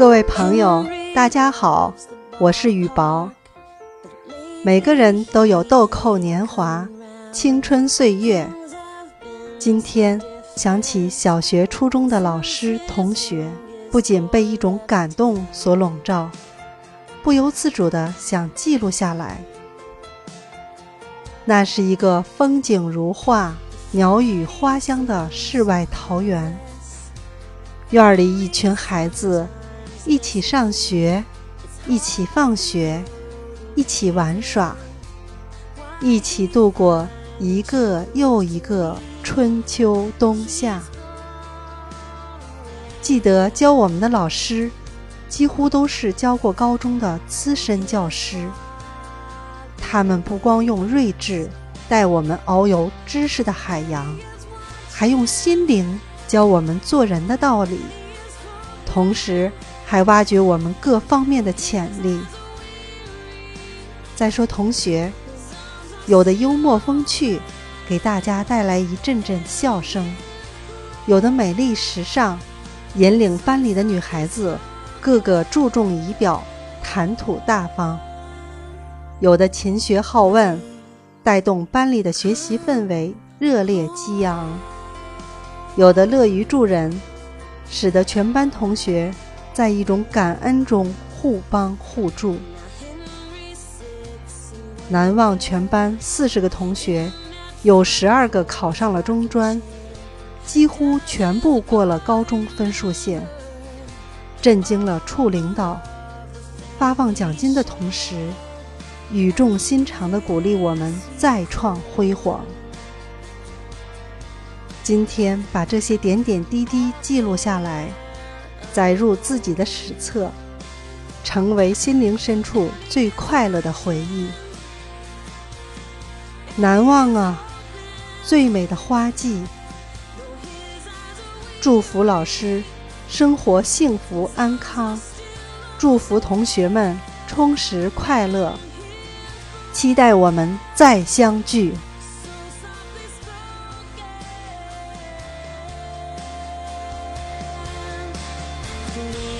各位朋友，大家好，我是雨薄。每个人都有豆蔻年华、青春岁月。今天想起小学、初中的老师、同学，不仅被一种感动所笼罩，不由自主的想记录下来。那是一个风景如画、鸟语花香的世外桃源。院里一群孩子一起上学，一起放学，一起玩耍，一起度过一个又一个春秋冬夏。记得教我们的老师，几乎都是教过高中的资深教师。他们不光用睿智带我们遨游知识的海洋，还用心灵。教我们做人的道理，同时还挖掘我们各方面的潜力。再说同学，有的幽默风趣，给大家带来一阵阵笑声；有的美丽时尚，引领班里的女孩子个个注重仪表，谈吐大方；有的勤学好问，带动班里的学习氛围热烈激昂。有的乐于助人，使得全班同学在一种感恩中互帮互助。难忘全班四十个同学，有十二个考上了中专，几乎全部过了高中分数线，震惊了处领导。发放奖金的同时，语重心长地鼓励我们再创辉煌。今天把这些点点滴滴记录下来，载入自己的史册，成为心灵深处最快乐的回忆。难忘啊，最美的花季！祝福老师生活幸福安康，祝福同学们充实快乐，期待我们再相聚。You.